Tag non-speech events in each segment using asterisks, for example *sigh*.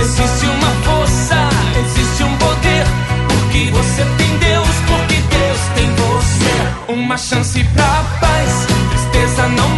Existe uma força, existe um poder. Porque você tem Deus, porque Deus tem você. Uma chance pra paz, tristeza não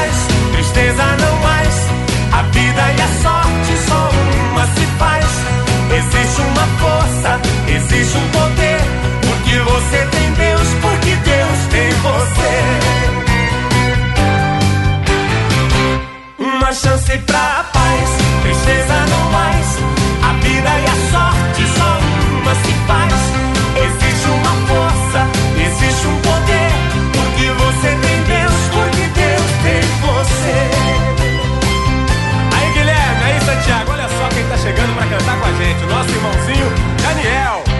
você. Uma chance pra paz, tristeza não mais. A vida e a sorte só uma se faz. Existe uma força, existe um poder. Porque você tem Deus, porque Deus tem você. Aí, Guilherme, aí, Santiago, olha só quem tá chegando pra cantar com a gente. O nosso irmãozinho, Daniel.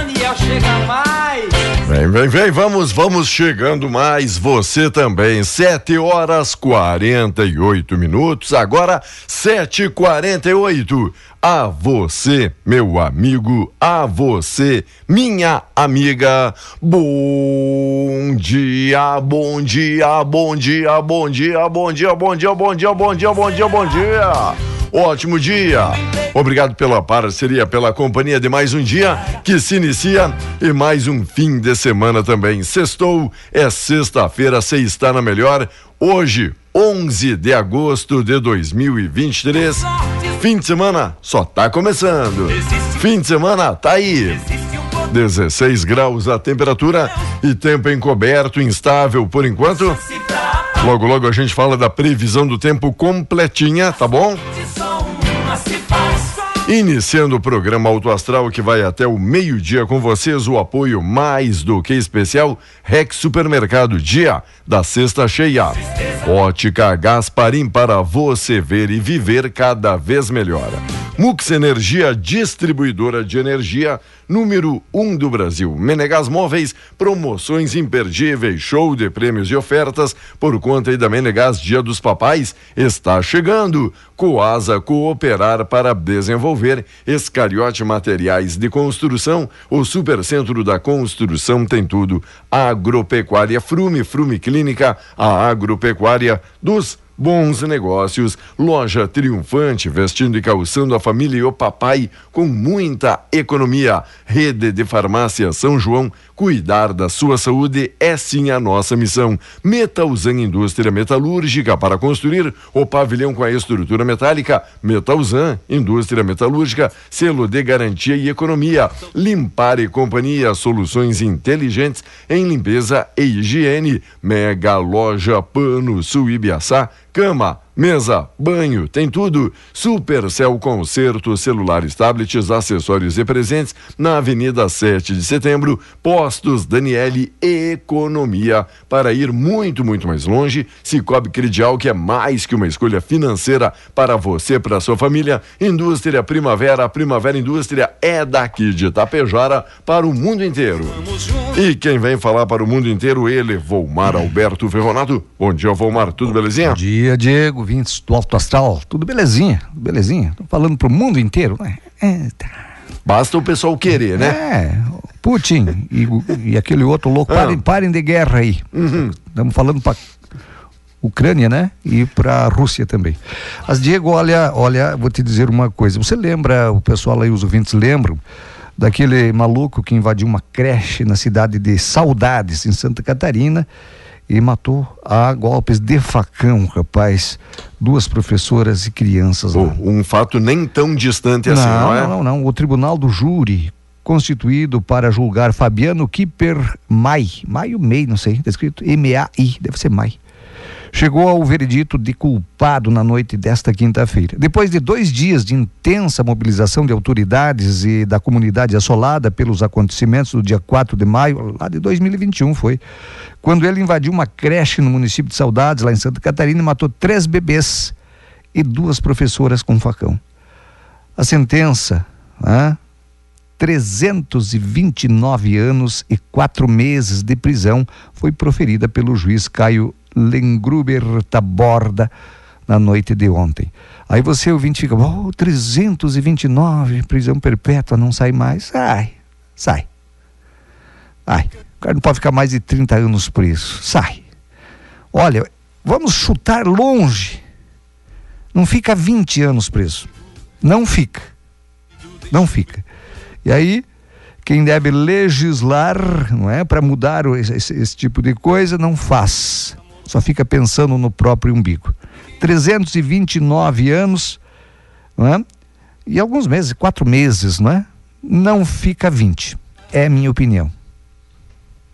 Daniel, chega mais. Vem, vem, vem, vamos, vamos chegando mais, você também, sete horas quarenta e oito minutos, agora sete e quarenta e oito, a você, meu amigo, a você, minha amiga, bom dia, bom dia, bom dia, bom dia, bom dia, bom dia, bom dia, bom dia, bom dia, bom dia, ótimo dia, obrigado pela parceria, pela companhia de mais um dia que se inicia e mais um fim de semana também. Sextou, é sexta-feira, você está na melhor. Hoje, 11 de agosto de 2023. Fim de semana só tá começando. Fim de semana tá aí. 16 graus a temperatura e tempo encoberto, instável por enquanto. Logo, logo a gente fala da previsão do tempo completinha, tá bom? Iniciando o programa Auto Astral que vai até o meio-dia com vocês, o apoio mais do que especial Rex Supermercado Dia da Sexta Cheia. Ótica Gasparim para você ver e viver cada vez melhor. Mux Energia, distribuidora de energia número 1 um do Brasil. Menegas Móveis, promoções imperdíveis, show de prêmios e ofertas por conta da Menegas Dia dos Papais está chegando. Coasa Cooperar para desenvolver Escariote Materiais de Construção, o Supercentro da Construção tem tudo. Agropecuária Frume, Frume Clínica, a agropecuária dos Bons negócios, loja triunfante, vestindo e calçando a família e o papai com muita economia. Rede de farmácia São João, Cuidar da sua saúde é sim a nossa missão. Metalzan Indústria Metalúrgica para construir o pavilhão com a estrutura metálica. Metalzan Indústria Metalúrgica, selo de garantia e economia. Limpar e companhia, soluções inteligentes em limpeza e higiene. Mega Loja Pano Sul Ibiaçá, cama Mesa, banho, tem tudo. Supercell Concerto, celulares, tablets, acessórios e presentes na Avenida 7 de Setembro, Postos Daniele Economia. Para ir muito, muito mais longe, Cicobi Credial, que é mais que uma escolha financeira para você, para sua família. Indústria Primavera, Primavera Indústria é daqui de Tapejara para o mundo inteiro. E quem vem falar para o mundo inteiro, ele, Volmar Alberto Ferronato. Bom dia, Volmar, tudo belezinha? Bom dia, Diego ouvintes do Alto Astral, tudo belezinha, belezinha. Tô falando pro mundo inteiro, né? É, tá. Basta o pessoal querer, né? É, Putin e, e aquele outro louco, ah. parem, parem de guerra aí. Uhum. Estamos falando para Ucrânia, né? E para a Rússia também. Mas Diego, olha, olha, vou te dizer uma coisa. Você lembra, o pessoal aí, os ouvintes lembram daquele maluco que invadiu uma creche na cidade de Saudades, em Santa Catarina, e matou a golpes de facão, rapaz, duas professoras e crianças. Oh, um fato nem tão distante assim, não, não é? Não, não, não. O tribunal do júri constituído para julgar Fabiano Kipper Mai, Maio Mei, não sei, está escrito M-A-I, deve ser Mai chegou ao veredito de culpado na noite desta quinta-feira. Depois de dois dias de intensa mobilização de autoridades e da comunidade assolada pelos acontecimentos do dia 4 de maio, lá de 2021 foi, quando ele invadiu uma creche no município de Saudades, lá em Santa Catarina, e matou três bebês e duas professoras com facão. A sentença, né? 329 anos e quatro meses de prisão foi proferida pelo juiz Caio Lengruber Taborda na noite de ontem. Aí você ouvinte fica, oh, 329, prisão perpétua, não sai mais. Sai, sai. Ai, o cara não pode ficar mais de 30 anos preso. Sai. Olha, vamos chutar longe. Não fica 20 anos preso. Não fica. Não fica. E aí, quem deve legislar, não é, para mudar esse, esse, tipo de coisa, não faz só fica pensando no próprio umbigo. 329 anos, não é? E alguns meses, quatro meses, não é? Não fica 20. É minha opinião.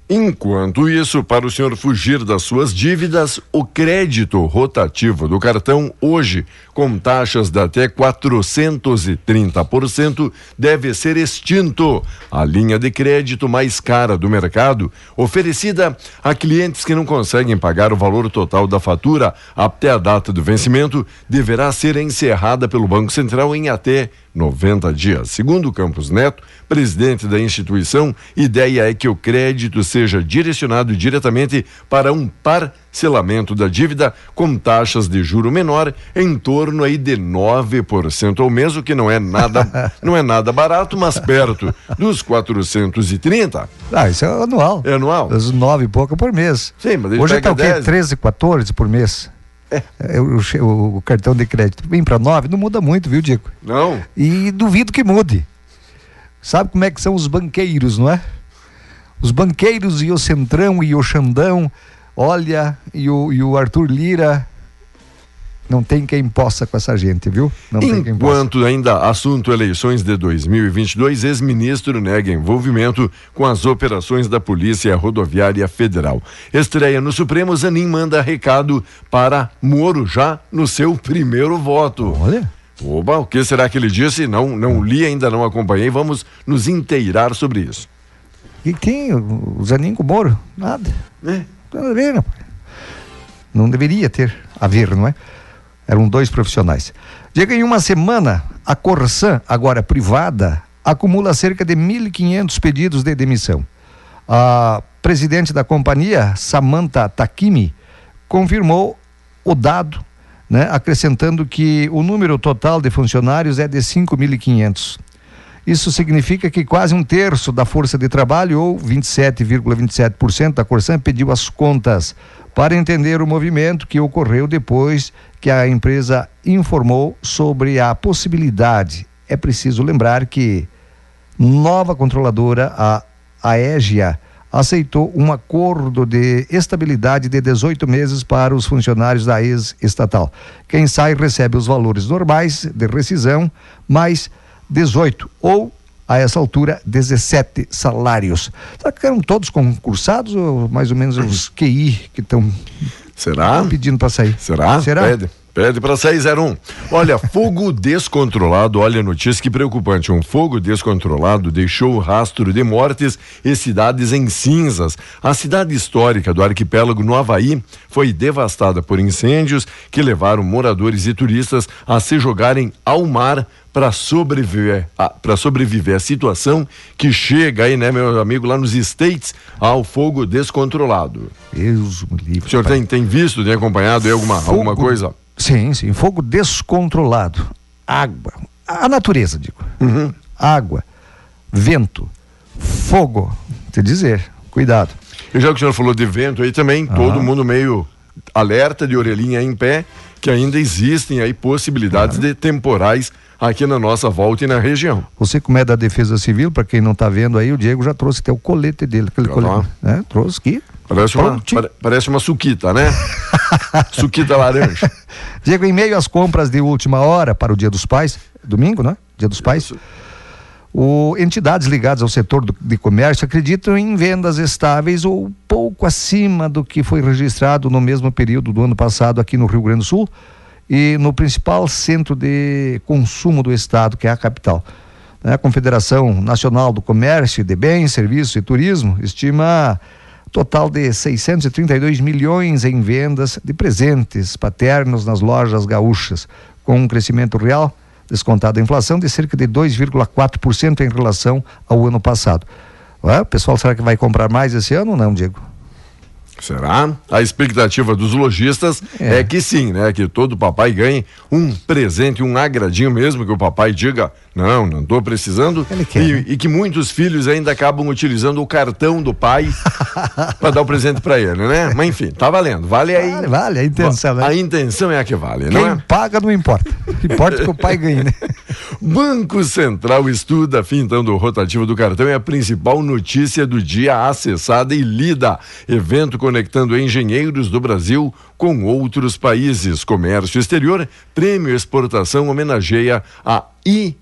Enquanto isso, para o senhor fugir das suas dívidas, o crédito rotativo do cartão, hoje, com taxas de até 430%, deve ser extinto. A linha de crédito mais cara do mercado, oferecida a clientes que não conseguem pagar o valor total da fatura até a data do vencimento, deverá ser encerrada pelo Banco Central em até 90 dias. Segundo Campos Neto, presidente da instituição, ideia é que o crédito seja direcionado diretamente para um parcelamento da dívida com taxas de juro menor em torno aí de 9% ao mês, o que não é nada, *laughs* não é nada barato, mas perto dos 430. Ah, isso é anual. É anual. Os nove e pouco por mês. Sim, mas Hoje está o quê? 13, 14 por mês. É. O, o, cartão de crédito vem para nove, não muda muito, viu, Diego? Não. E duvido que mude. Sabe como é que são os banqueiros, não é? Os banqueiros e o Centrão e o Xandão, olha, e o, e o Arthur Lira, não tem quem possa com essa gente, viu? Não Enquanto ainda assunto eleições de 2022, ex-ministro nega envolvimento com as operações da Polícia Rodoviária Federal. Estreia no Supremo, Zanin manda recado para Moro já no seu primeiro voto. Olha. Oba, o que será que ele disse? Não, não li, ainda não acompanhei. Vamos nos inteirar sobre isso. O que tem o Zanin com o Moro? Nada. É. Não deveria ter haver, não é? Eram dois profissionais. Diga, em uma semana, a Corsan, agora privada, acumula cerca de 1.500 pedidos de demissão. A presidente da companhia, Samantha Takimi, confirmou o dado, né, acrescentando que o número total de funcionários é de 5.500. Isso significa que quase um terço da força de trabalho, ou 27,27% ,27 da Corsan, pediu as contas para entender o movimento que ocorreu depois que a empresa informou sobre a possibilidade. É preciso lembrar que nova controladora, a Aegia, aceitou um acordo de estabilidade de 18 meses para os funcionários da ex-estatal. Quem sai recebe os valores normais de rescisão, mais 18 ou a essa altura 17 salários. Será que eram todos concursados ou mais ou menos os QI que estão Será? pedindo para sair? Será? Será? Pede. Pede para 601. Olha, *laughs* fogo descontrolado, olha a notícia que preocupante. Um fogo descontrolado deixou rastro de mortes e cidades em cinzas. A cidade histórica do arquipélago no Havaí foi devastada por incêndios que levaram moradores e turistas a se jogarem ao mar para sobreviver, para sobreviver à situação que chega aí, né, meu amigo, lá nos States, ao fogo descontrolado. Deus me livre. O senhor tem, tem visto, tem acompanhado aí alguma, Fogo- alguma coisa? Sim, sim. Fogo descontrolado. Água. A natureza, digo. Uhum. Água, vento, fogo. Te dizer, cuidado. E já que o senhor falou de vento aí também, todo mundo meio alerta de orelhinha em pé, que ainda existem aí possibilidades de temporais aqui na nossa volta e na região. Você, como é da Defesa Civil, para quem não está vendo aí, o Diego já trouxe até o colete dele. Aquele colete, né? Trouxe aqui. Parece uma, parece uma suquita, né? *laughs* suquita laranja. Diego, em meio às compras de última hora para o Dia dos Pais, domingo, né? Dia dos Pais. O, entidades ligadas ao setor do- de comércio acreditam em vendas estáveis ou pouco acima do que foi registrado no mesmo período do ano passado aqui no Rio Grande do Sul e no principal centro de consumo do estado, que é a capital. Né, A Confederação Nacional do Comércio de Bens, Serviços e Turismo estima total de 632 milhões em vendas de presentes paternos nas lojas gaúchas, com um crescimento real descontado a inflação de cerca de 2,4% em relação ao ano passado. Ué, o pessoal será que vai comprar mais esse ano não, Diego? Será? A expectativa dos lojistas é. É. que sim, né? Que todo papai ganhe um presente, um agradinho mesmo, que o papai diga, não, não estou precisando. Ele quer, e, né? e que muitos filhos ainda acabam utilizando o cartão do pai *laughs* para dar o presente para ele, né? Mas enfim, tá valendo. Vale aí. Vale, vale, a intenção, né? A intenção é a que vale, Quem não é? paga não importa. O que importa é que o pai ganhe, né? *laughs* Banco Central estuda a fim então do rotativo do cartão é a principal notícia do dia acessada e lida. Evento conectando engenheiros do Brasil com outros países. Comércio exterior, prêmio exportação homenageia a I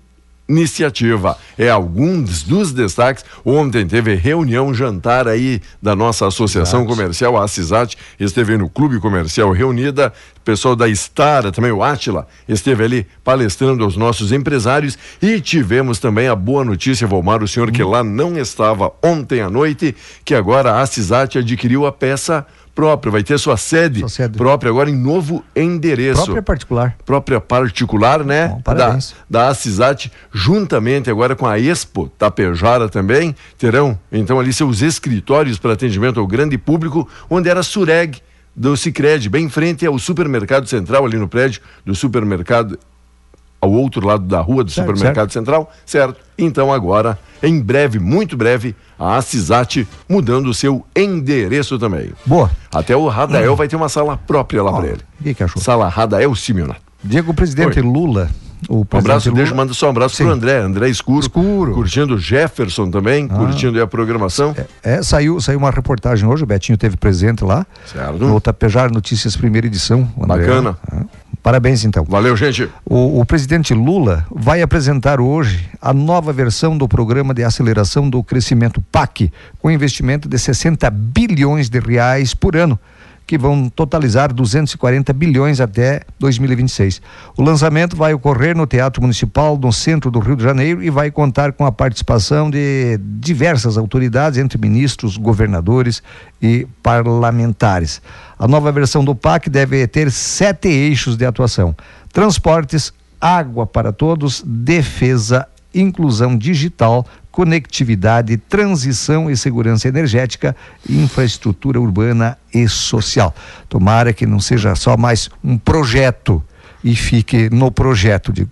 iniciativa. É alguns dos destaques. Ontem teve reunião, jantar aí da nossa associação comercial, a CISAT, esteve no Clube Comercial Reunida. O pessoal da Stara, também o Átila, esteve ali palestrando aos nossos empresários. E tivemos também a boa notícia, Volmar, o senhor que lá não estava ontem à noite, que agora a CISAT adquiriu a peça própria, vai ter sua sede, Sua sede. própria agora em novo endereço Própria particular. própria particular, né? Bom, parabéns. Da, da Acisat, juntamente agora com a Expo Tapejara também, terão então ali seus escritórios para atendimento ao grande público, onde era a Sureg do Cicred, bem em frente ao supermercado central, ali no prédio do supermercado, ao outro lado da rua do Certo, supermercado central, certo? Então agora, em breve, muito breve, a Acisat mudando o seu endereço também. Boa. Até o Radael vai ter uma sala própria lá Ó, para ele. o que achou? Sala Radael Simeonato. Diego, o presidente Oi. Lula. O Um abraço, Lula, deixa, manda só um abraço Sim. pro André, André Escuro. Escuro. Curtindo Jefferson também, curtindo aí a programação. É, saiu, saiu uma reportagem hoje, o Betinho teve presente lá. Certo. No Tapejar Notícias, primeira edição. André. Bacana. Ah, Parabéns, então. Valeu, gente. O, o presidente Lula vai apresentar hoje a nova versão do Programa de Aceleração do Crescimento PAC, com investimento de 60 bilhões de reais por ano, que vão totalizar 240 bilhões até 2026. O lançamento vai ocorrer no Teatro Municipal, no centro do Rio de Janeiro, e vai contar com a participação de diversas autoridades, entre ministros, governadores e parlamentares. A nova versão do PAC deve ter sete eixos de atuação: transportes, água para todos, defesa, inclusão digital, conectividade, transição e segurança energética, infraestrutura urbana e social. Tomara que não seja só mais um projeto e fique no projeto de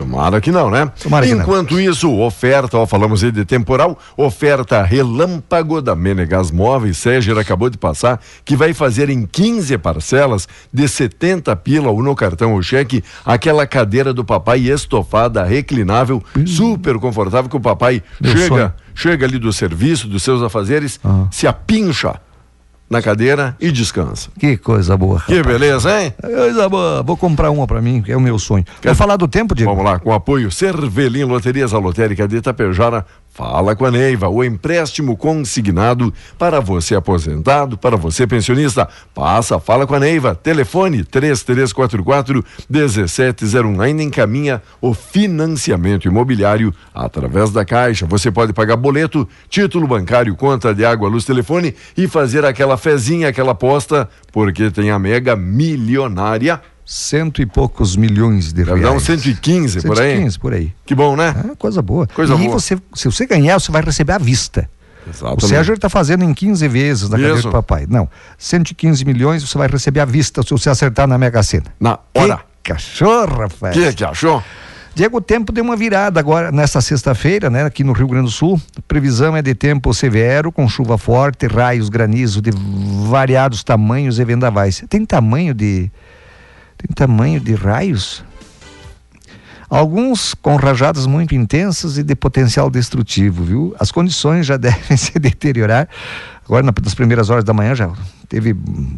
Tomara que não, né? Tomara que não. Enquanto isso, oferta, ó, falamos aí de temporal, oferta relâmpago da Menegas Móveis, Sérgio acabou de passar, que vai fazer em 15 parcelas de 70 pila ou no cartão ou cheque, aquela cadeira do papai estofada, reclinável, super confortável que o papai Meu chega, sonho. chega ali do serviço, dos seus afazeres, se apincha na cadeira e descansa. Que coisa boa. Que beleza, hein? Coisa boa. Vou comprar uma pra mim, que é o meu sonho. Quer falar do tempo, Diego? Vamos lá, com apoio Cervelim Loterias, a lotérica de Itapejara. Fala com a Neiva, o empréstimo consignado para você aposentado, para você pensionista. Passa, fala com a Neiva. Telefone 3344 1701. Ainda encaminha o financiamento imobiliário através da Caixa. Você pode pagar boleto, título bancário, conta de água, luz, telefone e fazer aquela fezinha, aquela aposta, porque tem a mega milionária cento e poucos milhões de reais. Dá uns 115, 115 por aí. 115 por aí. Que bom, né? Ah, coisa boa. Coisa e boa. Você, se você ganhar, você vai receber à vista. Exatamente. O Sérgio está fazendo em 15 vezes na cadeira do papai. Não, 115 milhões você vai receber à vista se você acertar na Mega Sena. Na hora. Que cachorro, rapaz. Que que achou? Diego, o tempo deu uma virada agora nesta sexta-feira, né, aqui no Rio Grande do Sul. Previsão é de tempo severo, com chuva forte, raios, granizo de variados tamanhos e vendavais. Tem tamanho de tem tamanho de raios. Alguns com rajadas muito intensas e de potencial destrutivo, viu? As condições já *laughs* devem se deteriorar. Agora, nas primeiras horas da manhã, já teve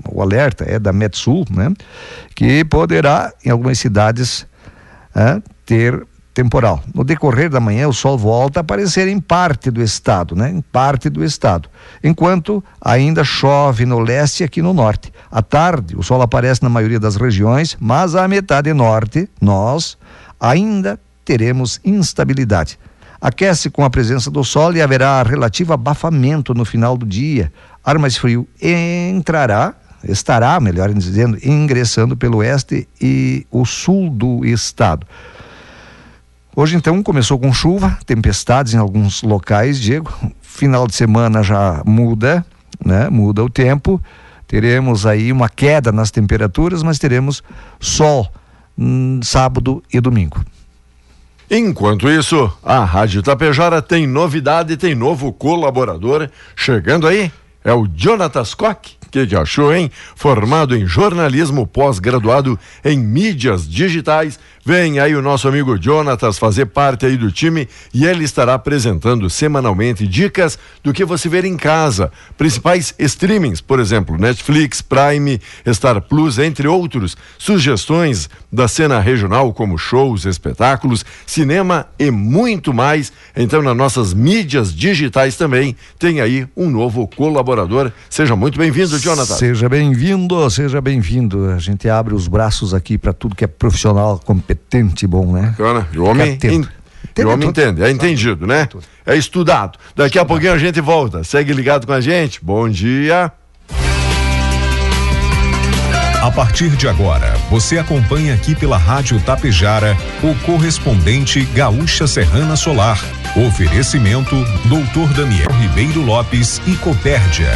o alerta, é da Metsul, né? Que poderá, em algumas cidades, é, ter temporal. No decorrer da manhã, o sol volta a aparecer em parte do estado, né? Em parte do estado. Enquanto ainda chove no leste e aqui no norte. À tarde, o sol aparece na maioria das regiões, mas a metade norte, nós ainda teremos instabilidade. Aquece com a presença do sol e haverá relativo abafamento no final do dia. Ar mais frio entrará, estará, melhor dizendo, ingressando pelo oeste e o sul do estado. Hoje então começou com chuva, tempestades em alguns locais, Diego. Final de semana já muda, né? Muda o tempo. Teremos aí uma queda nas temperaturas, mas teremos sol hum, sábado e domingo. Enquanto isso, a Rádio Tapejara tem novidade, tem novo colaborador chegando aí. É o Jonatas Koch. Que que achou, hein? Formado em jornalismo, pós-graduado em mídias digitais, Vem aí o nosso amigo Jonatas fazer parte aí do time e ele estará apresentando semanalmente dicas do que você ver em casa. Principais streamings, por exemplo, Netflix, Prime, Star Plus, entre outros. Sugestões da cena regional, como shows, espetáculos, cinema e muito mais. Então, nas nossas mídias digitais também tem aí um novo colaborador. Seja muito bem-vindo, Jonatas. Seja bem-vindo, seja bem-vindo. A gente abre os braços aqui para tudo que é profissional, competente competente bom, né? Bacana. O homem, in, o homem entende, é entendido, né? É estudado. Daqui a pouquinho a gente volta. Segue ligado com a gente. Bom dia. A partir de agora, você acompanha aqui pela Rádio Tapejara o correspondente Gaúcha Serrana Solar. Oferecimento Doutor Daniel Ribeiro Lopes e Copérdia.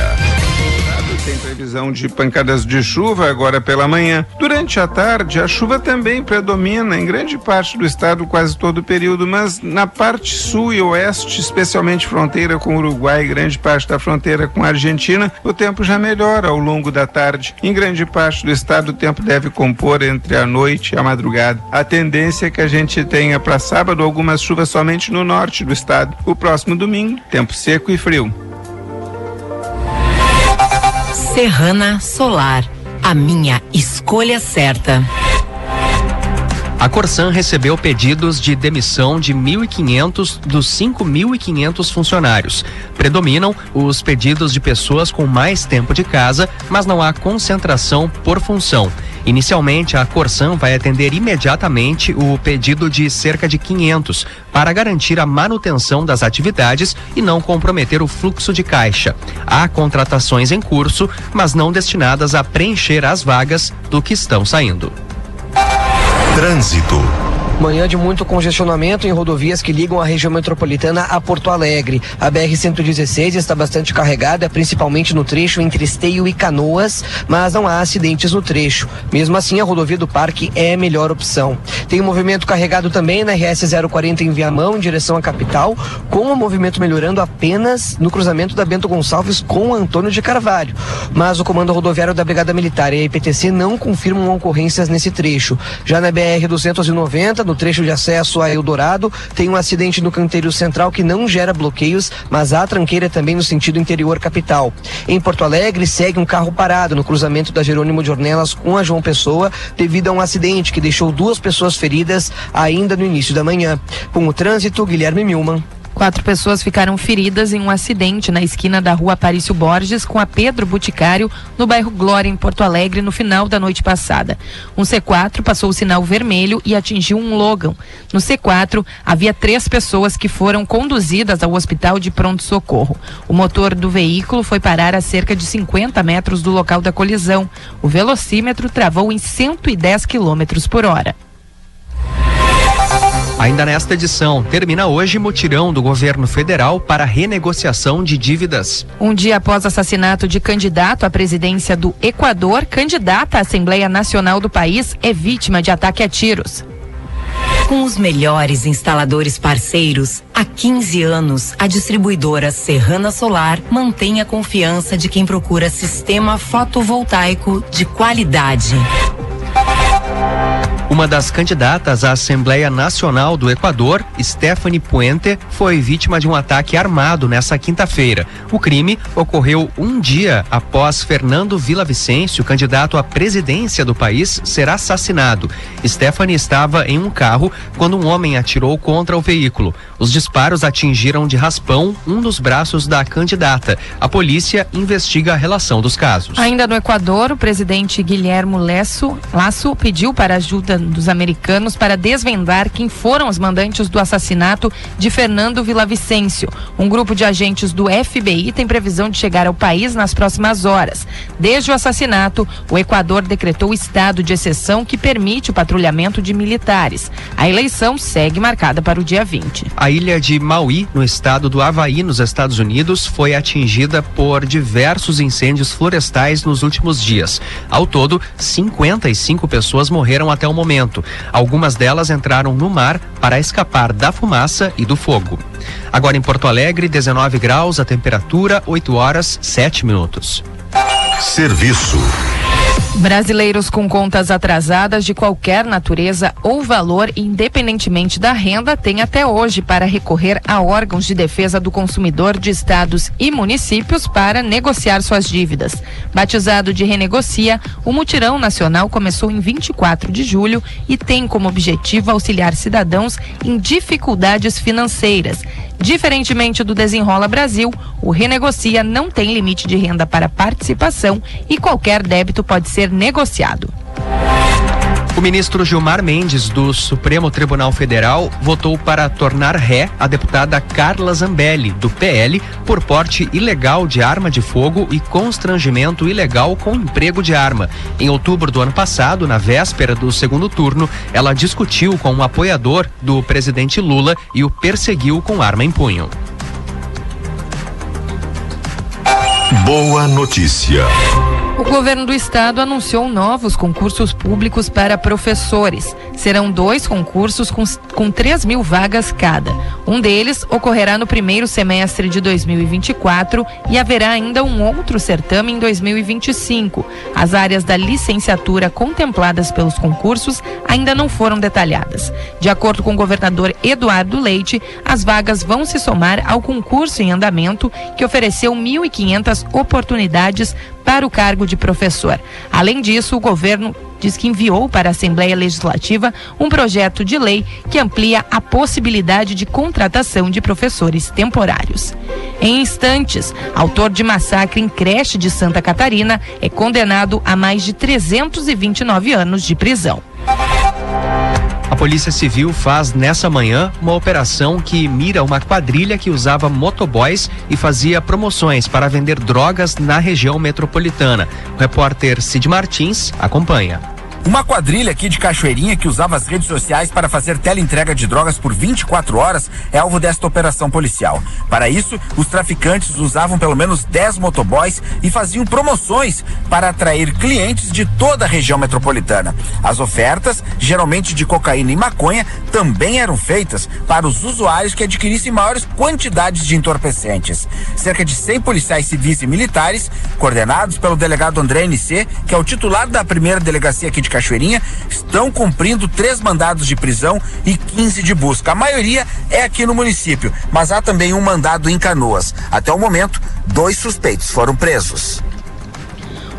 Tem previsão de pancadas de chuva agora pela manhã. Durante a tarde, a chuva também predomina em grande parte do estado quase todo o período, mas na parte sul e oeste, especialmente fronteira com o Uruguai e grande parte da fronteira com a Argentina, o tempo já melhora ao longo da tarde. Em grande parte do estado, o tempo deve compor entre a noite e a madrugada. A tendência é que a gente tenha para sábado algumas chuvas somente no norte do estado. O próximo domingo, tempo seco e frio. Serrana Solar, a minha escolha certa. A Corsan recebeu pedidos de demissão de 1.500 dos 5.500 funcionários. Predominam os pedidos de pessoas com mais tempo de casa, mas não há concentração por função. Inicialmente, a Corsan vai atender imediatamente o pedido de cerca de 500 para garantir a manutenção das atividades e não comprometer o fluxo de caixa. Há contratações em curso, mas não destinadas a preencher as vagas do que estão saindo. Trânsito. Manhã de muito congestionamento em rodovias que ligam a região metropolitana a Porto Alegre. A BR-116 está bastante carregada, principalmente no trecho entre Esteio e Canoas, mas não há acidentes no trecho. Mesmo assim, a rodovia do Parque é a melhor opção. Tem um movimento carregado também na RS 040 em Viamão, em direção à capital, com o movimento melhorando apenas no cruzamento da Bento Gonçalves com Antônio de Carvalho. Mas o comando rodoviário da Brigada Militar e a IPTC não confirmam ocorrências nesse trecho. Já na BR 290 no trecho de acesso a Eldorado, tem um acidente no canteiro central que não gera bloqueios, mas há tranqueira também no sentido interior capital. Em Porto Alegre, segue um carro parado no cruzamento da Jerônimo de Ornelas com a João Pessoa, devido a um acidente que deixou duas pessoas feridas ainda no início da manhã. Com o trânsito, Guilherme Milman. Quatro pessoas ficaram feridas em um acidente na esquina da rua Aparício Borges com a Pedro Boticário, no bairro Glória, em Porto Alegre, no final da noite passada. Um C4 passou o sinal vermelho e atingiu um Logan. No C4, havia três pessoas que foram conduzidas ao hospital de pronto-socorro. O motor do veículo foi parar a cerca de 50 metros do local da colisão. O velocímetro travou em 110 km por hora. Ainda nesta edição, termina hoje mutirão do governo federal para renegociação de dívidas. Um dia após assassinato de candidato à presidência do Equador, candidata à Assembleia Nacional do país é vítima de ataque a tiros. Com os melhores instaladores parceiros, há 15 anos, a distribuidora Serrana Solar mantém a confiança de quem procura sistema fotovoltaico de qualidade. Uma das candidatas à Assembleia Nacional do Equador, Stephanie Puente, foi vítima de um ataque armado nessa quinta-feira. O crime ocorreu um dia após Fernando Vicencio, candidato à presidência do país, ser assassinado. Stephanie estava em um carro quando um homem atirou contra o veículo. Os disparos atingiram de raspão um dos braços da candidata. A polícia investiga a relação dos casos. Ainda no Equador, o presidente Guilherme Lasso, Lasso pediu para ajuda dos americanos para desvendar quem foram os mandantes do assassinato de Fernando Vicencio. Um grupo de agentes do FBI tem previsão de chegar ao país nas próximas horas. Desde o assassinato, o Equador decretou estado de exceção que permite o patrulhamento de militares. A eleição segue marcada para o dia 20. A ilha de Maui, no estado do Havaí, nos Estados Unidos, foi atingida por diversos incêndios florestais nos últimos dias. Ao todo, 55 pessoas morreram até o momento momento. Algumas delas entraram no mar para escapar da fumaça e do fogo. Agora em Porto Alegre, 19 graus, a temperatura 8 horas 7 minutos. Serviço. Brasileiros com contas atrasadas de qualquer natureza ou valor, independentemente da renda, têm até hoje para recorrer a órgãos de defesa do consumidor de estados e municípios para negociar suas dívidas. Batizado de Renegocia, o mutirão nacional começou em 24 de julho e tem como objetivo auxiliar cidadãos em dificuldades financeiras. Diferentemente do Desenrola Brasil, o Renegocia não tem limite de renda para participação e qualquer débito pode ser negociado. O ministro Gilmar Mendes, do Supremo Tribunal Federal, votou para tornar ré a deputada Carla Zambelli, do PL, por porte ilegal de arma de fogo e constrangimento ilegal com emprego de arma. Em outubro do ano passado, na véspera do segundo turno, ela discutiu com um apoiador do presidente Lula e o perseguiu com arma em punho. Boa notícia. O governo do estado anunciou novos concursos públicos para professores. Serão dois concursos com, com 3 mil vagas cada. Um deles ocorrerá no primeiro semestre de 2024 e haverá ainda um outro certame em 2025. As áreas da licenciatura contempladas pelos concursos ainda não foram detalhadas. De acordo com o governador Eduardo Leite, as vagas vão se somar ao concurso em andamento que ofereceu 1.500 oportunidades para o cargo de professor. Além disso, o governo diz que enviou para a Assembleia Legislativa um projeto de lei que amplia a possibilidade de contratação de professores temporários. Em instantes, autor de massacre em creche de Santa Catarina é condenado a mais de 329 anos de prisão. A Polícia Civil faz nessa manhã uma operação que mira uma quadrilha que usava motoboys e fazia promoções para vender drogas na região metropolitana. O repórter Cid Martins acompanha. Uma quadrilha aqui de Cachoeirinha que usava as redes sociais para fazer teleentrega de drogas por 24 horas é alvo desta operação policial. Para isso, os traficantes usavam pelo menos 10 motoboys e faziam promoções para atrair clientes de toda a região metropolitana. As ofertas, geralmente de cocaína e maconha, também eram feitas para os usuários que adquirissem maiores quantidades de entorpecentes. Cerca de 100 policiais civis e militares, coordenados pelo delegado André NC, que é o titular da primeira delegacia aqui de Cachoeirinha estão cumprindo três mandados de prisão e 15 de busca. A maioria é aqui no município, mas há também um mandado em Canoas. Até o momento, dois suspeitos foram presos.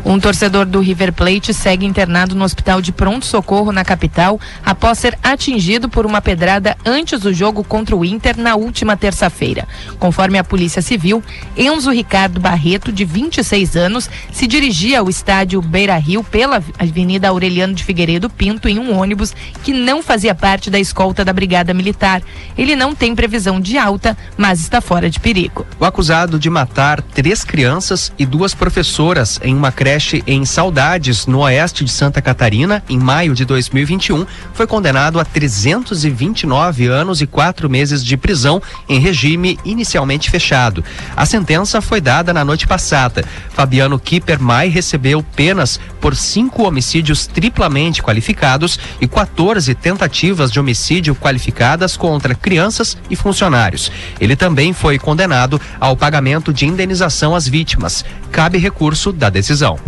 Um torcedor do River Plate segue internado no hospital de pronto-socorro na capital após ser atingido por uma pedrada antes do jogo contra o Inter na última terça-feira. Conforme a Polícia Civil, Enzo Ricardo Barreto, de 26 anos, se dirigia ao estádio Beira Rio pela Avenida Aureliano de Figueiredo Pinto em um ônibus que não fazia parte da escolta da Brigada Militar. Ele não tem previsão de alta, mas está fora de perigo. O acusado de matar três crianças e duas professoras em uma creche em Saudades, no oeste de Santa Catarina, em maio de 2021, foi condenado a 329 anos e quatro meses de prisão em regime inicialmente fechado. A sentença foi dada na noite passada. Fabiano Kippermay recebeu penas por cinco homicídios triplamente qualificados e 14 tentativas de homicídio qualificadas contra crianças e funcionários. Ele também foi condenado ao pagamento de indenização às vítimas. Cabe recurso da decisão.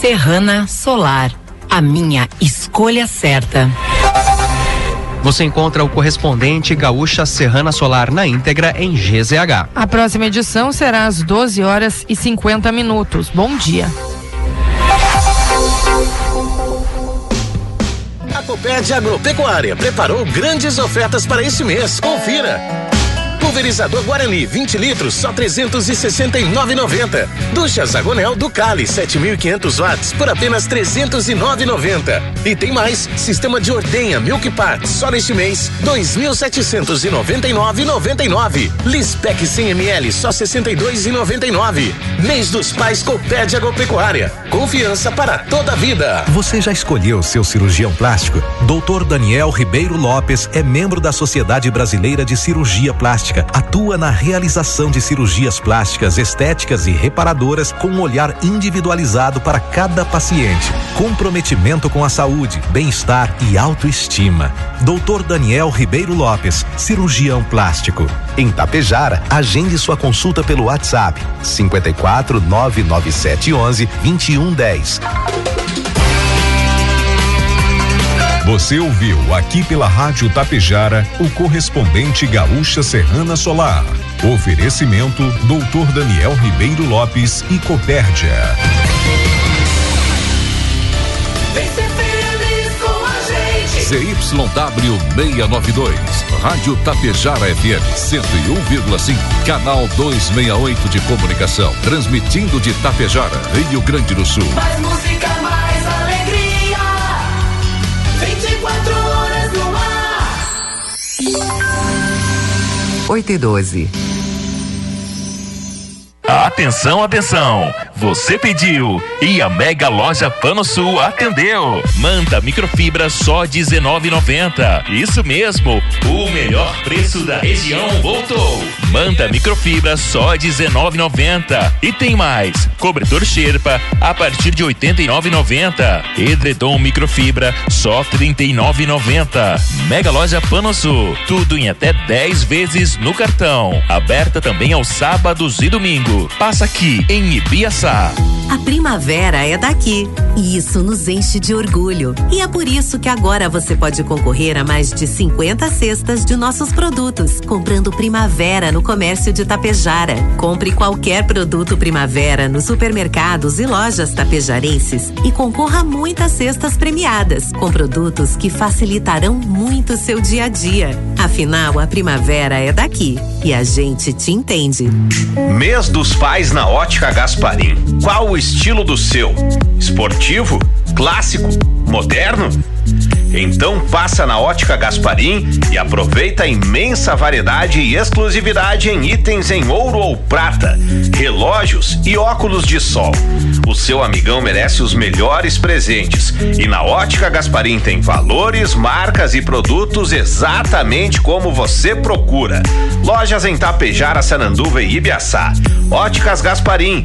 Serrana Solar, a minha escolha certa. Você encontra o correspondente Gaúcha Serrana Solar na íntegra em GZH. A próxima edição será às 12 horas e 50 minutos. Bom dia. A Copérdia Agropecuária preparou grandes ofertas para este mês. Confira. Pulverizador Guarani 20 litros só 369,90. Ducha Zagonel do Cali 7.500 watts por apenas 309,90. E tem mais, sistema de ordenha Milk Parts só neste mês 2.799,99. Lispec 100 ml só 62,99. Mês dos Pais Coped Agropecuária. Confiança para toda a vida. Você já escolheu seu cirurgião plástico? Dr. Daniel Ribeiro Lopes é membro da Sociedade Brasileira de Cirurgia Plástica atua na realização de cirurgias plásticas, estéticas e reparadoras com um olhar individualizado para cada paciente. Comprometimento com a saúde, bem-estar e autoestima. Doutor Daniel Ribeiro Lopes, cirurgião plástico. Em Tapejara, agende sua consulta pelo WhatsApp 54 99711 2110. Você ouviu aqui pela Rádio Tapejara o correspondente Gaúcha Serrana Solar. Oferecimento Doutor Daniel Ribeiro Lopes e Copérdia. ZYW 692, Rádio Tapejara FM 101,5, Canal 268 de Comunicação, transmitindo de Tapejara, Rio Grande do Sul. Mais música, 8 e 12. Atenção, atenção! Você pediu e a Mega Loja Pano Sul atendeu. Manta microfibra só R$19,90. Isso mesmo, o melhor preço da região voltou. Manta microfibra só R$19,90. E tem mais, cobertor Sherpa a partir de R$89,90. Edredom microfibra só R$39,90. Mega Loja Pano Sul, tudo em até 10 vezes no cartão. Aberta também aos sábados e domingos. Passa aqui em Ibiaçá. A primavera é daqui e isso nos enche de orgulho. E é por isso que agora você pode concorrer a mais de 50 cestas de nossos produtos, comprando Primavera no comércio de Tapejara. Compre qualquer produto Primavera nos supermercados e lojas tapejarenses e concorra a muitas cestas premiadas, com produtos que facilitarão muito seu dia a dia. Afinal, a primavera é daqui e a gente te entende. Mês dos Pais na Ótica Gasparim. Qual o estilo do seu? Esportivo? Clássico? Moderno? Então passa na Ótica Gasparim e aproveita a imensa variedade e exclusividade em itens em ouro ou prata, relógios e óculos de sol. O seu amigão merece os melhores presentes e na Ótica Gasparim tem valores, marcas e produtos exatamente como você procura. Lojas em Tapejara, Sananduva e Ibiaçá. Óticas Gasparim,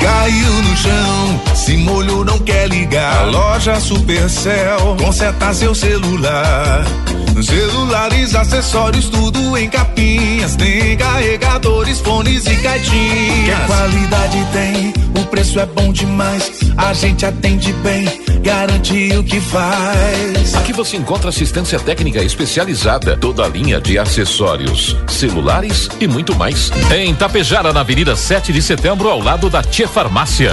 Caiu no chão, se molhou, não quer ligar. A loja Supercell conserta seu celular. Celulares, acessórios, tudo em capinhas. Tem carregadores, fones e caixinhas. Que qualidade tem, o preço é bom demais. A gente atende bem, garante o que faz. Aqui você encontra assistência técnica especializada, toda a linha de acessórios, celulares e muito mais. Em Tapejara, na Avenida 7 de Setembro, ao lado da Tia Farmácia.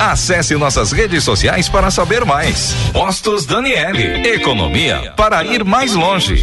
Acesse nossas redes sociais para saber mais. Postos Daniele. Economia para ir mais longe.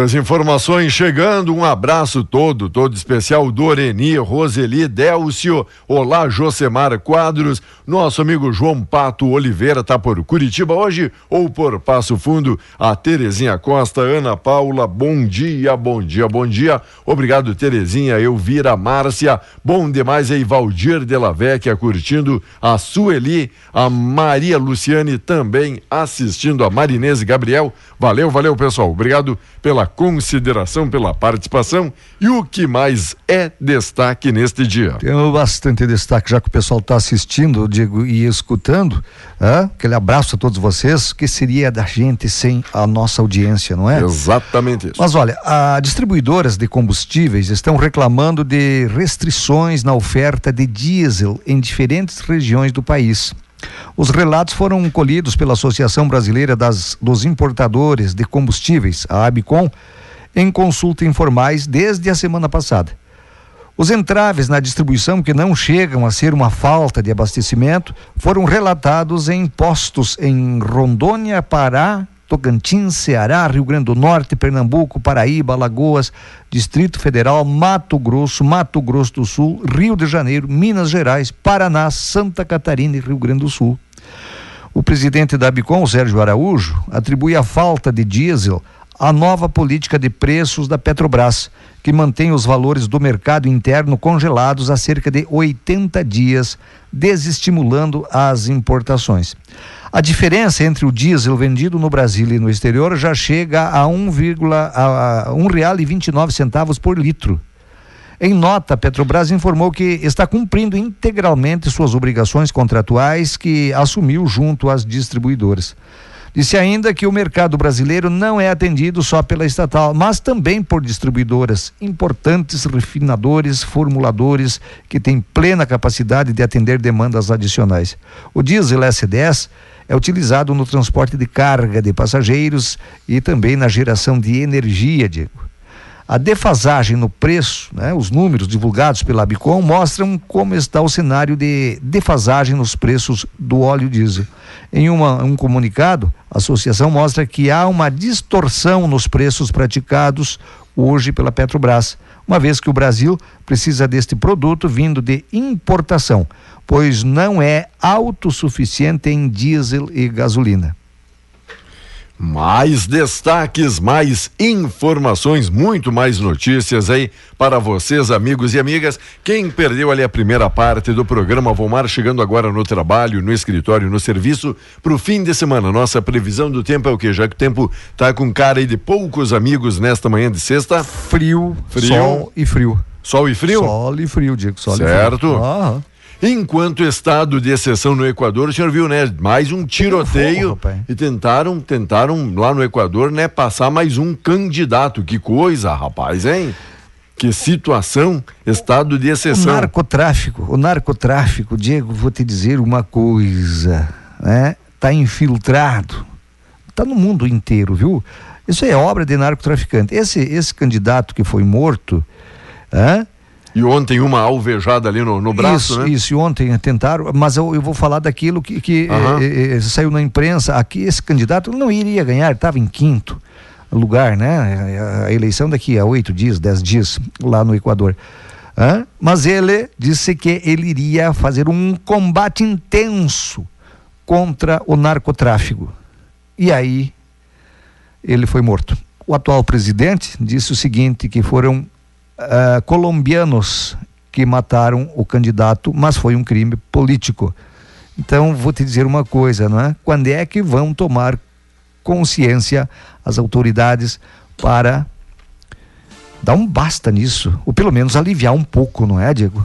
Muitas informações chegando. Um abraço todo, todo especial do Oreni, Roseli, Délcio, Olá, Josemar Quadros, nosso amigo João Pato Oliveira tá por Curitiba hoje ou por Passo Fundo, a Terezinha Costa, Ana Paula, bom dia, bom dia, bom dia. Obrigado, Terezinha, Elvira, Márcia, bom demais aí, Valdir Della Vecchia curtindo, a Sueli, a Maria Luciane também assistindo, a Marinese Gabriel. Valeu, valeu, pessoal. Obrigado pela consideração, pela participação e o que mais é destaque neste dia. Tem bastante destaque, já que o pessoal está assistindo, digo, e escutando. ah, Aquele abraço a todos vocês. O que seria da gente sem a nossa audiência, não é? Exatamente isso. Mas olha, as distribuidoras de combustíveis estão reclamando de restrições na oferta de diesel em diferentes regiões do país. Os relatos foram colhidos pela Associação Brasileira das, dos Importadores de Combustíveis, a ABICOM, em consulta informais desde a semana passada. Os entraves na distribuição, que não chegam a ser uma falta de abastecimento, foram relatados em postos em Rondônia, Pará, Tocantins, Ceará, Rio Grande do Norte, Pernambuco, Paraíba, Alagoas, Distrito Federal, Mato Grosso, Mato Grosso do Sul, Rio de Janeiro, Minas Gerais, Paraná, Santa Catarina e Rio Grande do Sul. O presidente da Abicom, Sérgio Araújo, atribui a falta de diesel à nova política de preços da Petrobras, que mantém os valores do mercado interno congelados há cerca de 80 dias, desestimulando as importações. A diferença entre o diesel vendido no Brasil e no exterior já chega a 1, a um real e 29 centavos por litro. Em nota, a Petrobras informou que está cumprindo integralmente suas obrigações contratuais que assumiu junto às distribuidoras. Disse ainda que o mercado brasileiro não é atendido só pela estatal, mas também por distribuidoras, importantes refinadores, formuladores que têm plena capacidade de atender demandas adicionais. O diesel S10 é utilizado no transporte de carga de passageiros e também na geração de energia, Diego. A defasagem no preço, né, os números divulgados pela Bicom mostram como está o cenário de defasagem nos preços do óleo diesel. Em uma, um comunicado, a associação mostra que há uma distorção nos preços praticados hoje pela Petrobras, uma vez que o Brasil precisa deste produto vindo de importação, pois não é autossuficiente em diesel e gasolina. Mais destaques, mais informações, muito mais notícias aí para vocês, amigos e amigas. Quem perdeu ali a primeira parte do programa, Vomar chegando agora no trabalho, no escritório, no serviço, para o fim de semana. Nossa previsão do tempo é o que? Já que o tempo tá com cara aí de poucos amigos nesta manhã de sexta. Frio, frio. sol e frio. Sol e frio? Sol e frio, Diego. Sol certo. E frio. Aham. Enquanto estado de exceção no Equador, o senhor viu, né? Mais um tiroteio e tentaram, tentaram lá no Equador, né? Passar mais um candidato. Que coisa, rapaz, hein? Que situação, estado de exceção. O narcotráfico, o narcotráfico, Diego, vou te dizer uma coisa, né? Tá infiltrado, tá no mundo inteiro, viu? Isso é obra de narcotraficante. Esse, esse candidato que foi morto, hein? E ontem uma alvejada ali no, no braço, isso, né? Isso, e ontem tentaram, mas eu, eu vou falar daquilo que, que eh, eh, saiu na imprensa. Aqui esse candidato não iria ganhar, estava em quinto lugar, né? A eleição daqui a oito dias, dez dias, lá no Equador. Hã? Mas ele disse que ele iria fazer um combate intenso contra o narcotráfico. E aí ele foi morto. O atual presidente disse o seguinte, que foram ah, colombianos que mataram o candidato, mas foi um crime político. Então, vou te dizer uma coisa, não é? Quando é que vão tomar consciência as autoridades para dar um basta nisso, ou pelo menos aliviar um pouco, não é, Diego?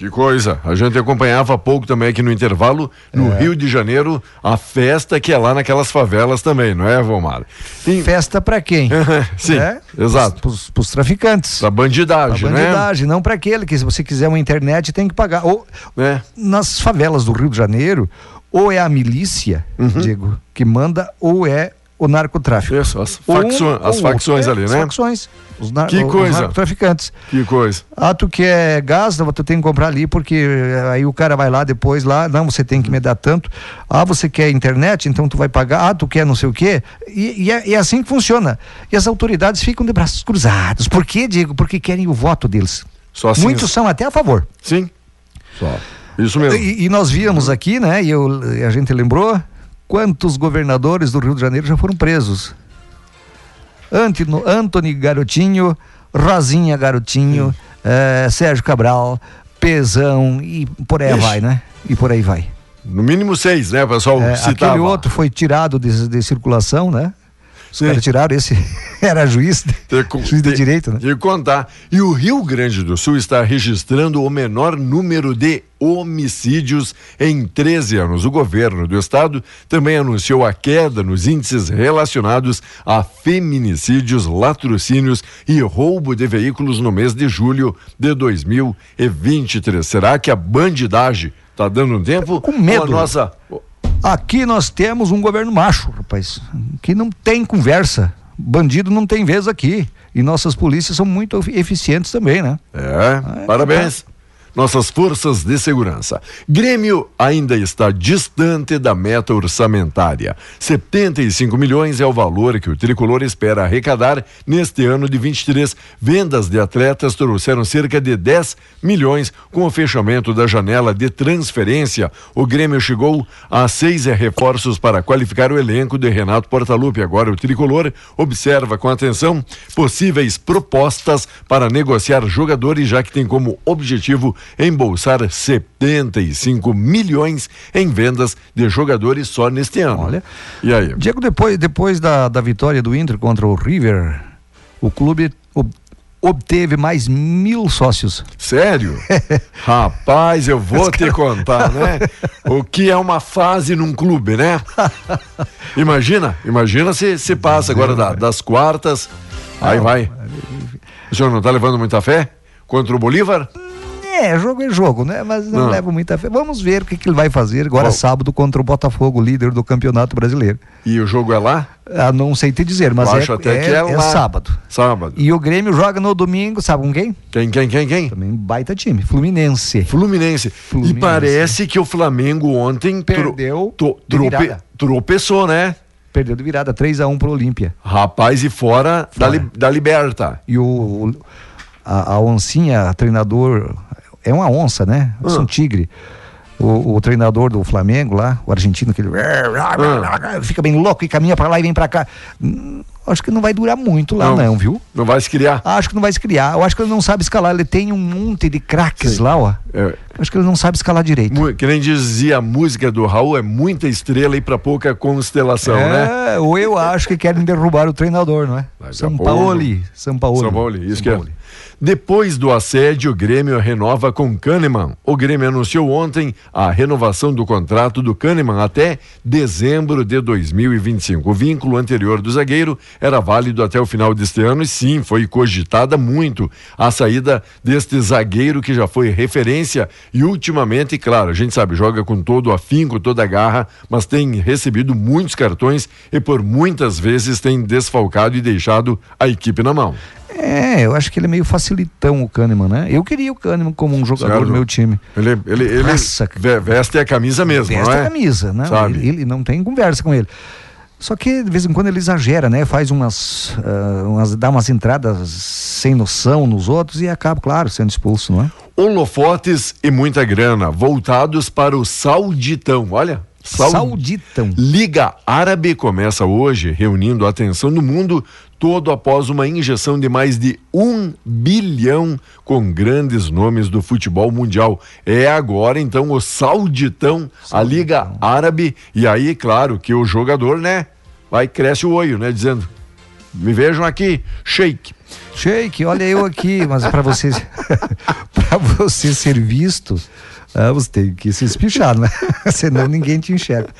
Que coisa. A gente acompanhava há pouco também aqui no intervalo, no É. Rio de Janeiro, a festa que é lá naquelas favelas também, não é, Vomar? *laughs* Festa para quem? *laughs* Sim, É? exato. Para os traficantes. Pra bandidagem, Pra né? bandidagem, não para aquele que se você quiser uma internet tem que pagar. Ou É. nas favelas do Rio de Janeiro, ou é a milícia, Uhum. Diego, que manda, ou é o narcotráfico. Isso, as, Ou um facções, as facções outro. ali, É, né? As facções. Os, nar Que os coisa. narcotraficantes. Que coisa. Ah, tu quer gás, não, tu tem que comprar ali, porque eh, aí o cara vai lá depois lá, não, você tem que me dar tanto. Ah, você quer internet, então tu vai pagar. Ah, tu quer não sei o quê. E, e é, é assim que funciona. E as autoridades ficam de braços cruzados. Por quê, Diego? Porque querem o voto deles. Só assim- Muitos são até a favor. Sim. Só. Isso mesmo. E, e nós víamos aqui, né? E eu, e a gente lembrou quantos governadores do Rio de Janeiro já foram presos. Antino, Antony Garotinho, Rosinha Garotinho, eh, Sérgio Cabral, Pezão e por aí Ixi. vai, né? E por aí vai. No mínimo seis, né? Pessoal É, citava. aquele outro foi tirado de, de circulação, né? Os caras tiraram, esse *laughs* era juiz, de- juiz de direito, né? De contar. E o Rio Grande do Sul está registrando o menor número de homicídios em 13 anos. O governo do estado também anunciou a queda nos índices relacionados a feminicídios, latrocínios e roubo de veículos no mês de julho de 2023. Será que a bandidagem está dando um tempo? Com medo. Ou a nossa Aqui nós temos um governo macho, rapaz, que não tem conversa. Bandido não tem vez aqui. E nossas polícias são muito efi- eficientes também, né? É, parabéns. Nossas forças de segurança. Grêmio ainda está distante da meta orçamentária. 75 milhões é o valor que o tricolor espera arrecadar neste ano de 23. Vendas de atletas trouxeram cerca de 10 milhões com o fechamento da janela de transferência. O Grêmio chegou a seis reforços para qualificar o elenco de Renato Portaluppi. Agora o tricolor observa com atenção possíveis propostas para negociar jogadores, já que tem como objetivo embolsar 75 milhões em vendas de jogadores só neste ano. Olha. E aí? Diego, depois, depois da, da vitória do Inter contra o River, o clube ob- obteve mais mil sócios. Sério? *laughs* Rapaz, eu vou te contar, né? O que é uma fase num clube, né? *laughs* Imagina, imagina se se passa agora da- das quartas, aí vai. O senhor não tá levando muita fé contra o Bolívar? É, jogo é jogo, né? Mas não, Não. levo muita fé. Vamos ver o que, que ele vai fazer agora Qual? sábado contra o Botafogo, líder do Campeonato Brasileiro. E o jogo é lá? Ah, não sei te dizer, mas é, é- é é sábado. Sábado. E o Grêmio joga no domingo, sabe com quem? Quem, quem, quem, quem? Também um baita time, Fluminense. Fluminense. E parece que o Flamengo ontem tro- Perdeu de trope- tropeçou, né? Perdeu de virada 3 a 1 pro Olímpia. Rapaz, e fora, Da, li- da Liberta. E o, o- a, a oncinha, treinador, é uma onça, né? É Ah. um tigre. O, o treinador do Flamengo lá, o argentino, que ele Ah. *laughs* fica bem louco e caminha pra lá e vem pra cá. Hum, Acho que não vai durar muito lá, Não. não, viu? Não vai se criar. Acho que não vai se criar. Eu acho que ele não sabe escalar. Ele tem um monte de craques lá, ó. É, Acho que ele não sabe escalar direito. que nem dizia a música do Raul, é muita estrela e pra pouca constelação, né? é, ou eu acho que querem derrubar o treinador, não é? São. Paulo. São Paulo. São Paulo, isso que é. Depois do assédio, o Grêmio renova com Kahneman. O Grêmio anunciou ontem a renovação do contrato do Kahneman até dezembro de 2025. O vínculo anterior do zagueiro era válido até o final deste ano e sim, foi cogitada muito a saída deste zagueiro que já foi referência e ultimamente, claro, a gente sabe, joga com todo afinco, toda a garra, mas tem recebido muitos cartões e por muitas vezes tem desfalcado e deixado a equipe na mão. É, eu acho que ele é meio facilitão o Kahneman, né? Eu queria o Kahneman como um jogador do meu time. Ele, ele, ele Nossa, ve- veste a camisa mesmo, Veste não é? a camisa, né? Ele, ele não tem conversa com ele. Só que de vez em quando ele exagera, né? Faz umas, ah, umas dá umas entradas sem noção nos outros e acaba, claro, sendo expulso, não é? Holofotes e muita grana voltados para o Sauditão. Olha. Saud- Sauditão. Liga Árabe começa hoje reunindo a atenção do mundo todo após uma injeção de mais de um bilhão com grandes nomes do futebol mundial. É agora então o Sauditão, a Liga Árabe e aí claro que o jogador, né, vai cresce o olho, né, dizendo me vejam aqui, Sheik. Sheik, olha eu aqui, mas para você *laughs* para você ser visto, ah, você tem que se espichar, né? *laughs* Senão ninguém te enxerga.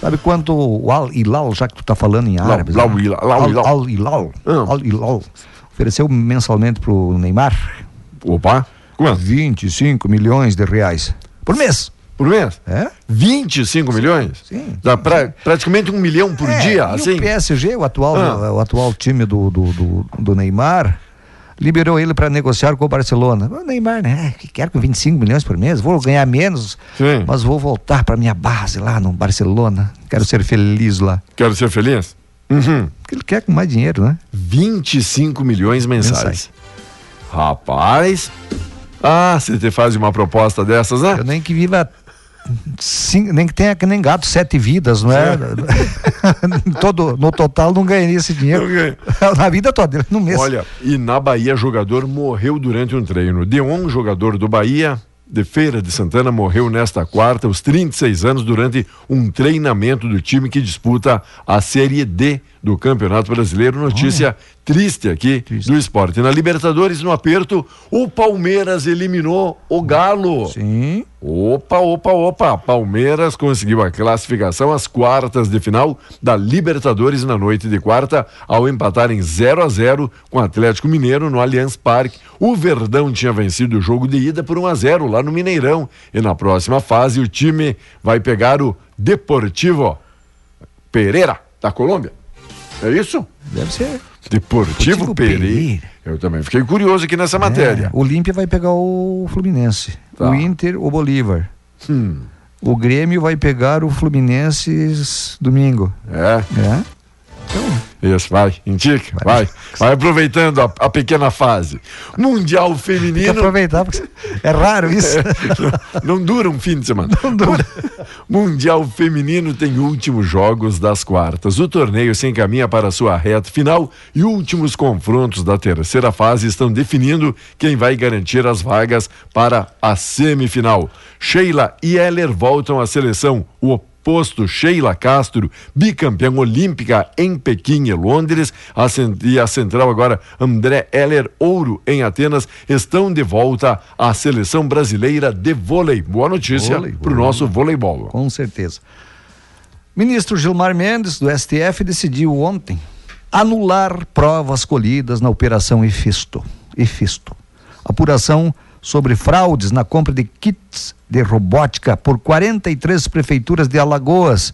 Sabe quanto o Al Hilal, já que tu tá falando em árabe, Lau né? Hilal, Lau Al- Hilal. Al Hilal, Ah. Ofereceu mensalmente pro Neymar? Opa, quanto? 25 milhões de reais por mês. Por mês? É? 25 milhões? Sim. Dá pra, praticamente um milhão por É, dia, assim? O PSG, o atual, Ah. o atual time do, do, do, do Neymar, liberou ele para negociar com o Barcelona. O Neymar, né? Que quer com 25 milhões por mês, vou ganhar menos, Sim. mas vou voltar para minha base lá no Barcelona. Quero ser feliz lá. Quero ser feliz? Uhum. Porque ele quer com mais dinheiro, né? 25 milhões mensais. Mensais. Rapaz. Ah, você te faz uma proposta dessas, né? Eu nem que viva. Sim, nem que tenha que nem gato sete vidas, não é? *laughs* Todo, no total não ganharia esse dinheiro. *laughs* Na vida toda, no mês. Olha, e na Bahia, jogador morreu durante um treino. Deon, jogador do Bahia, de Feira de Santana, morreu nesta quarta, aos 36 anos, durante um treinamento do time que disputa a Série D do Campeonato Brasileiro. Notícia triste aqui do esporte. Na Libertadores, no aperto, o Palmeiras eliminou o Galo. Sim. Opa, opa, opa. Palmeiras conseguiu a classificação às quartas de final da Libertadores na noite de quarta, ao empatar em 0 a 0 com o Atlético Mineiro no Allianz Parque. O Verdão tinha vencido o jogo de ida por 1 a 0 lá no Mineirão. E na próxima fase o time vai pegar o Deportivo Pereira da Colômbia. É isso? Deve ser. Deportivo Deportivo Pereira. Eu também fiquei curioso aqui nessa matéria. É, o Olímpia vai pegar o Fluminense. Tá. O Inter, o Bolívar. Hum. O Grêmio vai pegar o Fluminense domingo. É. É? Isso, vai, indica, vai. Vai aproveitando a, a pequena fase. Mundial Tem que Feminino. aproveitar, porque é raro isso. É, não, não dura um fim de semana. Não dura. *laughs* Mundial Feminino tem últimos jogos das quartas. O torneio se encaminha para sua reta final e últimos confrontos da terceira fase estão definindo quem vai garantir as vagas para a semifinal. Sheila e Heller voltam à seleção. O oposto Sheila Castro, bicampeã olímpica em Pequim e Londres, a e a central agora André Heller Ouro em Atenas, estão de volta à seleção brasileira de vôlei. Boa notícia para o nosso voleibol. Com certeza. Ministro Gilmar Mendes, do STF, decidiu ontem anular provas colhidas na Operação Efisto. Efisto. Apuração sobre fraudes na compra de kits de robótica por 43 prefeituras de Alagoas,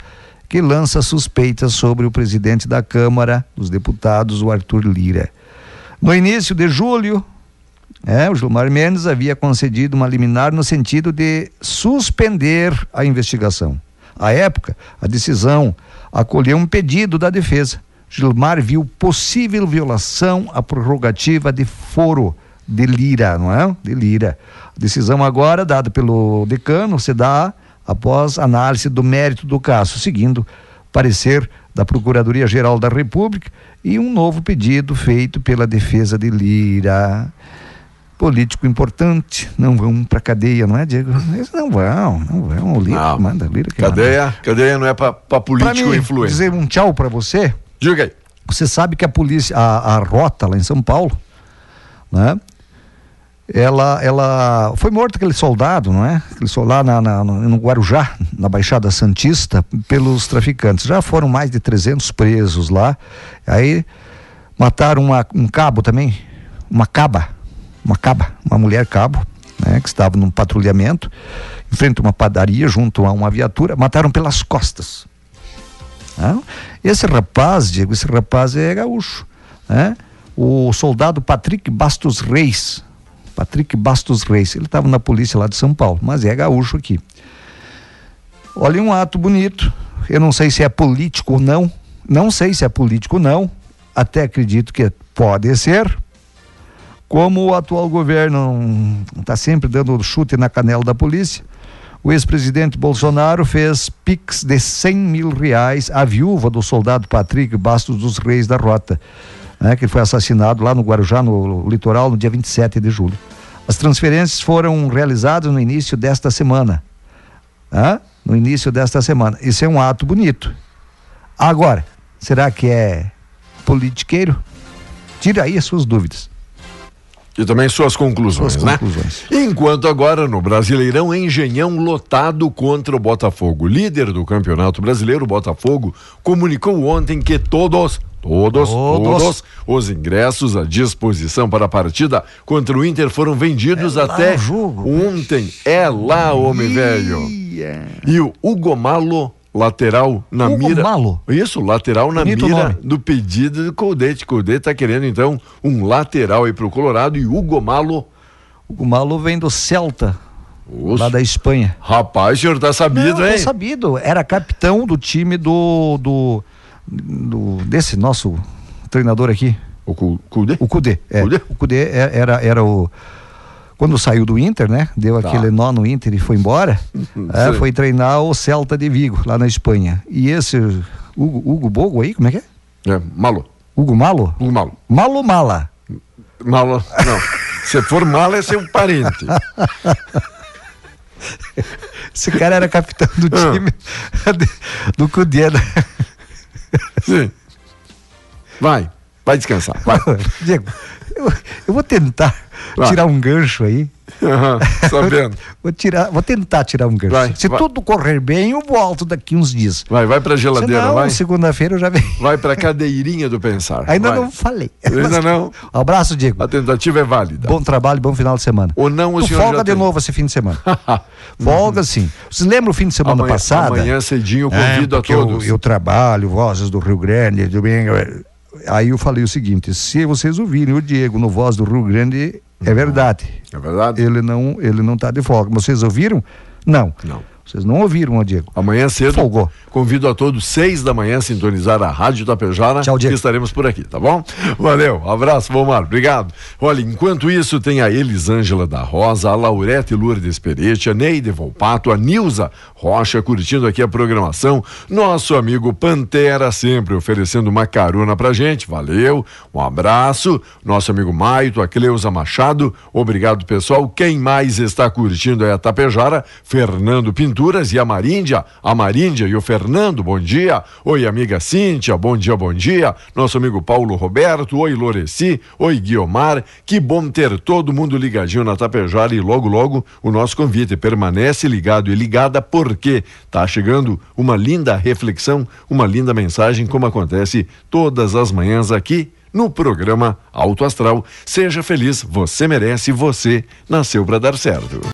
que lança suspeitas sobre o presidente da Câmara dos Deputados, o Arthur Lira. No início de julho, é, o Gilmar Mendes havia concedido uma liminar no sentido de suspender a investigação. À época, a decisão acolheu um pedido da defesa. Gilmar viu possível violação à prerrogativa de foro de Lira, não é? De Lira. A decisão agora dada pelo decano se dá após análise do mérito do caso, seguindo parecer da Procuradoria-Geral da República e um novo pedido feito pela defesa de Lira. Político importante, não vão para cadeia, não é, Diego? Eles não vão, não vão. O Lira Não. manda, Lira que Cadeia, manda. cadeia não é para político Pra influente. dizer um tchau para você. Diga aí. Você sabe que a polícia, a, a rota lá em São Paulo, né? Ela, ela foi morto aquele soldado, não é? Aquele soldado na, na- no Guarujá, na Baixada Santista, pelos traficantes. Já foram mais de 300 presos lá. Aí mataram uma- um cabo também, uma caba, uma caba, uma mulher cabo, né? Que estava num patrulhamento, em frente a uma padaria, junto a uma viatura, mataram pelas costas. Né? Esse rapaz, Diego, esse rapaz é gaúcho. Né? O soldado Patrick Bastos Reis. Patrick Bastos Reis. Ele estava na polícia lá de São Paulo, mas é gaúcho aqui. Olha, um ato bonito. Eu não sei se é político ou não. Não sei se é político ou não. Até acredito que pode ser. Como o atual governo está sempre dando chute na canela da polícia, o ex-presidente Bolsonaro fez pix de 100 mil reais à viúva do soldado Patrick Bastos dos Reis da Rota, né, que foi assassinado lá no Guarujá, no litoral, no dia 27 de julho. As transferências foram realizadas no início desta semana. Hã? No início desta semana. Isso é um ato bonito. Agora, será que é politiqueiro? Tira aí as suas dúvidas. E também suas conclusões, Suas né? conclusões. Enquanto agora no Brasileirão, Engenhão lotado contra o Botafogo. Líder do Campeonato Brasileiro, o Botafogo, comunicou ontem que todos, todos, Todos. todos os ingressos à disposição para a partida contra o Inter foram vendidos lá até o jogo. ontem. É lá, homem velho. E o Hugo Malo, lateral na Hugo mira. Malo? Isso, lateral na Bonito mira nome. do pedido do Colde. Colde tá querendo então um lateral aí pro Colorado e Hugo Malo. O Malo vem do Celta, lá da Espanha. Rapaz, o senhor tá sabido, Não, hein? tô sabido. Era capitão do time do, do, do- desse nosso treinador aqui. O Cudê? O Cudê. É. O Cudê é- era, era o. Quando saiu do Inter, né? Deu Tá. aquele nó no Inter e foi embora. é, Sim. foi treinar o Celta de Vigo, lá na Espanha. E esse Hugo, Hugo Bogo aí, como é que é? É, Malo. Hugo Malo? Hugo Malo. Malo Mala. Malo, não. Se for malo, é seu parente. Esse cara era capitão do Ah. time do Cudê. né? *laughs* Vai, vai descansar. Vai. *laughs* Diego, eu, eu vou tentar Vai. tirar um gancho aí. Aham, sabendo. Vou tirar, vou tentar tirar um gancho. Vai, Se vai. tudo correr bem, eu volto daqui uns dias. Vai, vai pra geladeira, vai. segunda-feira eu já venho. Vai pra cadeirinha do pensar. Ainda vai. não falei. Ainda não. Abraço, Diego. A tentativa é válida. Bom trabalho, bom final de semana. Ou não, o Tu senhor folga já de tem. novo esse fim de semana. *laughs* folga sim. Vocês lembram o fim de semana Amanhã- passada? amanhã cedinho eu É, convido a porque eu- todos. Eu, trabalho, Vozes do Rio Grande, domingo. é. Aí eu falei o seguinte: se vocês ouvirem o Diego no Voz do Rio Grande, é verdade. É verdade? Ele não, ele não tá de folga. Vocês ouviram? Não. Não. Vocês não ouviram, Diego. Amanhã cedo, Folgou. convido a todos, seis da manhã, sintonizar a Rádio Tapejara. Tchau, Diego. que Estaremos por aqui, tá bom? Valeu, abraço, Vomar, obrigado. Olha, enquanto isso, tem a Elisângela da Rosa, a Laurete Lourdes Peretti, a Neide Volpato, a Nilza Rocha, curtindo aqui a programação. Nosso amigo Pantera, sempre oferecendo uma carona pra gente, valeu, um abraço. Nosso amigo Maito, a Cleusa Machado, obrigado, pessoal. Quem mais está curtindo é a Tapejara, Fernando E a Maríndia, a Maríndia e o Fernando, bom dia. Oi, amiga Cíntia, bom dia, bom dia. Nosso amigo Paulo Roberto, oi, Loreci, oi, Guiomar. Que bom ter todo mundo ligadinho na Tapejara e logo, logo o nosso convite permanece ligado e ligada porque tá chegando uma linda reflexão, uma linda mensagem, como acontece todas as manhãs aqui no programa Alto Astral. Seja feliz, você merece, você nasceu para dar certo.